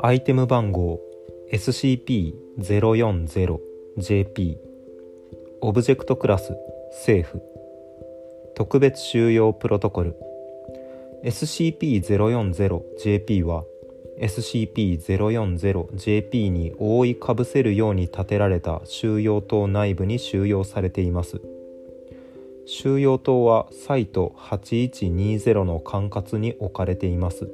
アイテム番号 SCP-040JP オブジェクトクラス政府特別収容プロトコル。SCP-040JP は SCP-040JP に覆いかぶせるように建てられた収容棟内部に収容されています。収容棟はサイト8120の管轄に置かれています。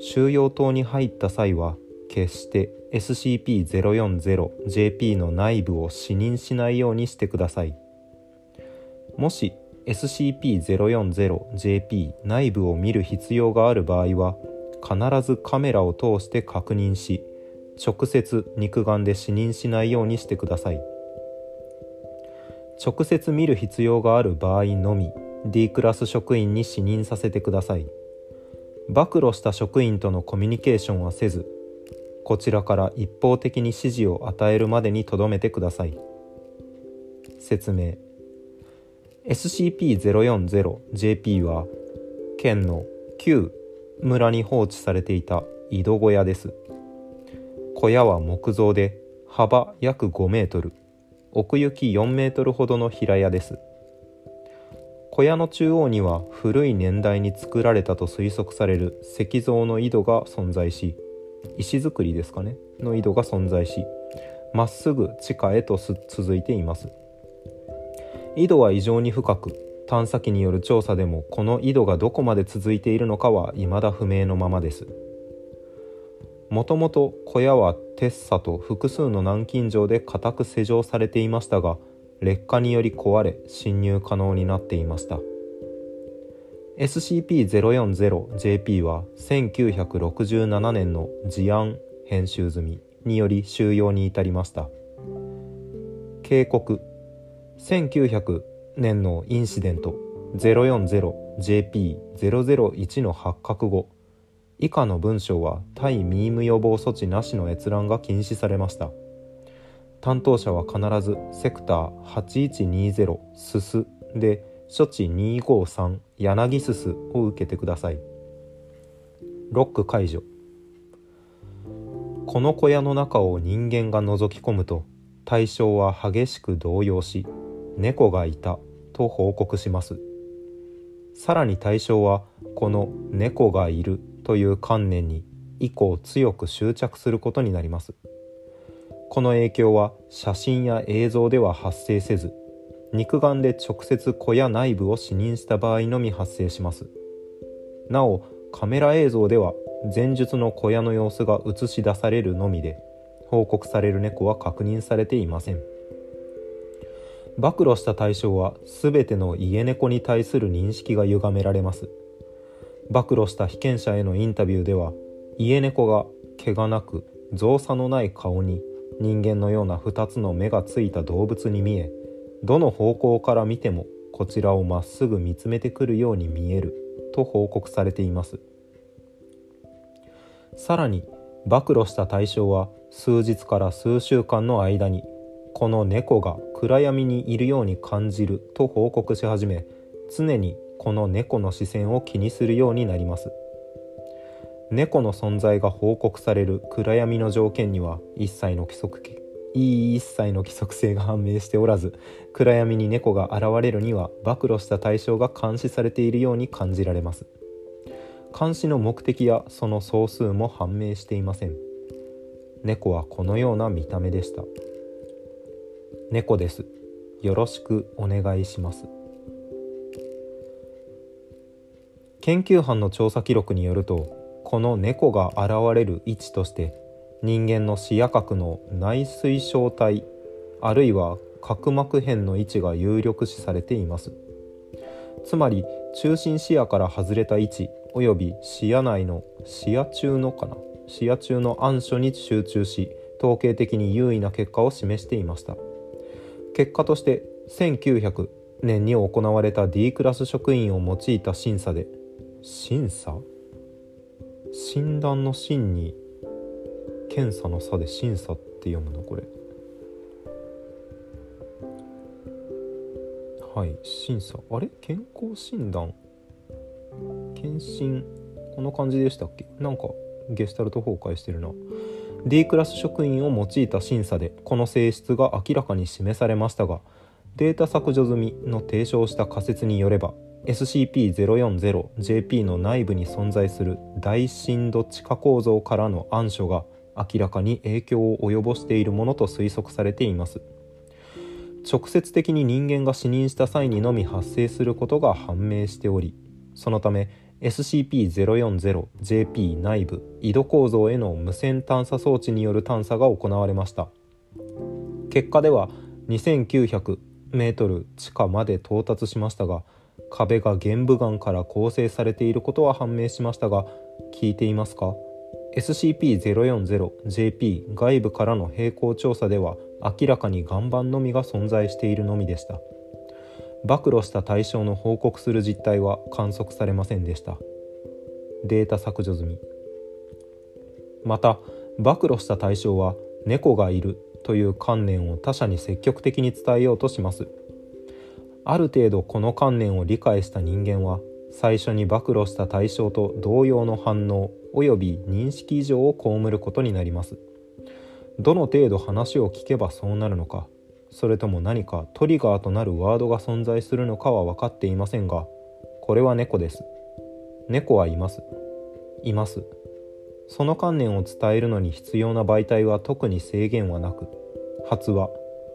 収容棟に入った際は決して SCP-040JP の内部を視認しないようにしてください。もし SCP-040JP 内部を見る必要がある場合は必ずカメラを通して確認し直接肉眼で視認しないようにしてください。直接見る必要がある場合のみ D クラス職員に視認させてください。暴露した職員とのコミュニケーションはせずこちらから一方的に指示を与えるまでにとどめてください。説明。SCP-040JP は県の旧村に放置されていた井戸小屋です。小屋は木造で幅約5メートル。奥行き4メートルほどの平屋です。小屋の中央には古い年代に作られたと推測される石像の井戸が存在し石造りですかね？の井戸が存在しまっすぐ地下へと続いています。井戸は異常に深く探査機による調査でもこの井戸がどこまで続いているのかは未だ不明のままです。もともと小屋は鉄砂と複数の南京錠で固く施錠されていましたが劣化により壊れ侵入可能になっていました。SCP-040JP は1967年の事案編集済みにより収容に至りました。警告。1900年のインシデント。040JP001 の発覚後以下の文章は対ミーム予防措置なしの閲覧が禁止されました。担当者は必ずセクター8120すすで処置253柳すすを受けてください。ロック解除。この小屋の中を人間が覗き込むと対象は激しく動揺し猫がいたと報告します。さらに対象はこの猫がいるという観念に以降強く執着することになります。この影響は写真や映像では発生せず肉眼で直接小屋内部を視認した場合のみ発生します。なおカメラ映像では前述の小屋の様子が映し出されるのみで報告される猫は確認されていません。暴露した対象は全ての家猫に対する認識が歪められます。暴露した被験者へのインタビューでは家猫が毛がなく造作のない顔に人間のような2つの目がついた動物に見えどの方向から見てもこちらをまっすぐ見つめてくるように見えると報告されています。さらに暴露した対象は数日から数週間の間にこの猫が暗闇にいるように感じると報告し始め常にこの猫の視線を気にするようになります。猫の存在が報告される暗闇の条件には一切の規則いい一切の規則性が判明しておらず暗闇に猫が現れるには暴露した対象が監視されているように感じられます。監視の目的やその総数も判明していません。猫はこのような見た目でした。猫です。よろしくお願いします。研究班の調査記録によるとこの猫が現れる位置として人間の視野角の内水小体あるいは角膜片の位置が有力視されています。つまり中心視野から外れた位置および視野内の視野中のかな視野中の暗所に集中し統計的に優位な結果を示していました。結果として1900年に行われた D クラス職員を用いた審査で審査？診断の診に検査の差で審査って読むのこれ。はい審査。あれ？健康診断？検診？この感じでしたっけ？なんかゲスタルト崩壊してるな。D クラス職員を用いた審査でこの性質が明らかに示されましたがデータ削除済みの提唱した仮説によれば SCP-040JP の内部に存在する大深度地下構造からの暗所が明らかに影響を及ぼしているものと推測されています。直接的に人間が死認した際にのみ発生することが判明しておりそのため SCP-040JP 内部井戸構造への無線探査装置による探査が行われました。結果では2900メートル地下まで到達しましたが壁が玄武岩から構成されていることは判明しましたが聞いていますか？SCP-040JP 外部からの並行調査では明らかに岩盤のみが存在しているのみでした。暴露した対象の報告する実態は観測されませんでした。データ削除済み。また暴露した対象は猫がいるという観念を他者に積極的に伝えようとします。ある程度この観念を理解した人間は最初に暴露した対象と同様の反応及び認識異常を被ることになります。どの程度話を聞けばそうなるのかそれとも何かトリガーとなるワードが存在するのかは分かっていませんがこれは猫です。猫はいます。います。その観念を伝えるのに必要な媒体は特に制限はなく発話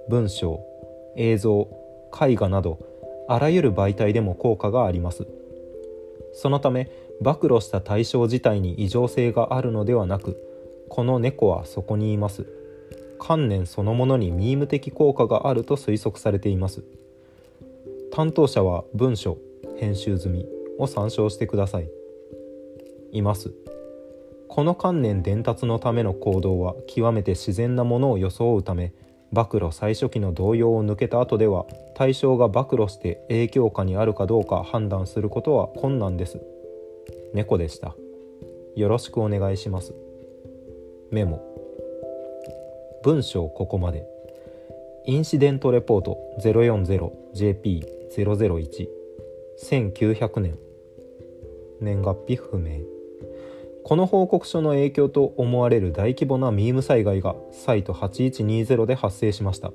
文章映像絵画などあらゆる媒体でも効果があります。そのため暴露した対象自体に異常性があるのではなくこの猫はそこにいます。観念そのものにミーム的効果があると推測されています。担当者は文書編集済みを参照してください。います。この観念伝達のための行動は極めて自然なものを装うため暴露最初期の動揺を抜けた後では対象が暴露して影響下にあるかどうか判断することは困難です。猫でした。よろしくお願いします。メモ。文章ここまで。インシデントレポート 040JP001 1900年。年月日不明。この報告書の影響と思われる大規模なミーム災害がサイト8120で発生しました。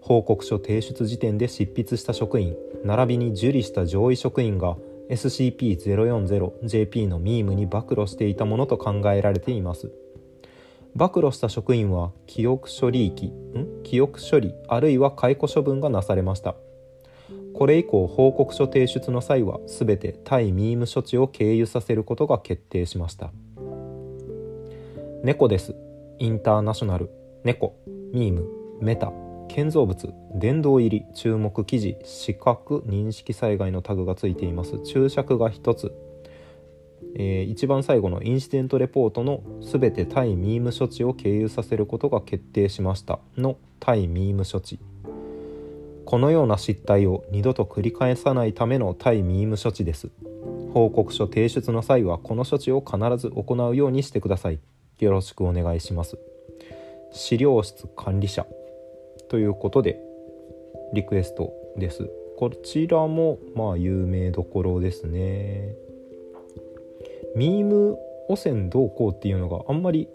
報告書提出時点で執筆した職員並びに受理した上位職員が SCP-040JP のミームに暴露していたものと考えられています。暴露した職員は記憶処理域ん？記憶処理あるいは解雇処分がなされました。これ以降報告書提出の際は全て対ミーム処置を経由させることが決定しました。猫です。インターナショナル。猫。ミーム。メタ。建造物。殿堂入り。注目記事。視覚認識災害のタグがついています。注釈が1つ、えー、一番最後のインシデントレポートの全て対ミーム処置を経由させることが決定しましたの対ミーム処置。このような失態を二度と繰り返さないための対ミーム処置です。報告書提出の際はこの処置を必ず行うようにしてください。よろしくお願いします。資料室管理者。ということでリクエストです。こちらもまあ有名どころですね。ミーム汚染どうこうっていうのがあんまり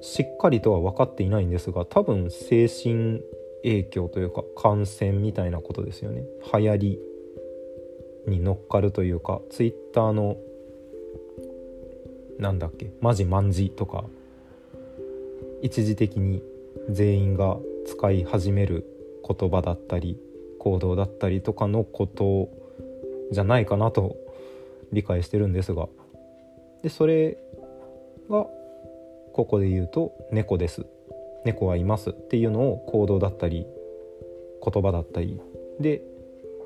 しっかりとは分かっていないんですが多分精神影響というか感染みたいなことですよね。流行りに乗っかるというかツイッターのなんだっけマジマンジとか一時的に全員が使い始める言葉だったり行動だったりとかのことじゃないかなと理解してるんですが。でそれがここで言うと「猫です」猫はいますっていうのを行動だったり言葉だったりで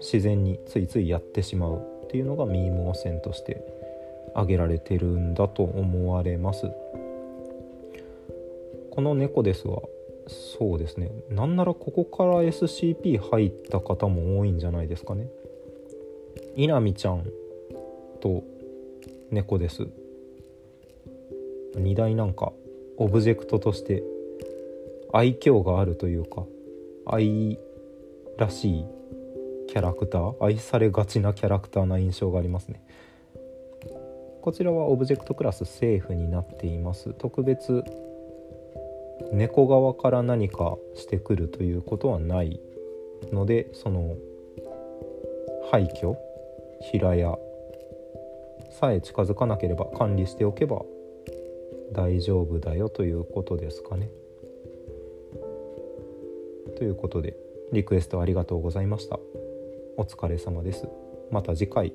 自然についついやってしまうっていうのがミーム汚染として挙げられてるんだと思われます。この猫ですはそうですね。なんならここから SCP 入った方も多いんじゃないですかね。稲見ちゃんと猫です。2大なんかオブジェクトとして愛嬌があるというか愛らしいキャラクター愛されがちなキャラクターな印象がありますねこちらはオブジェクトクラスセーフになっています特別猫側から何かしてくるということはないのでその廃墟平屋さえ近づかなければ管理しておけば大丈夫だよということですかね。ということでリクエストありがとうございました。お疲れ様です。また次回。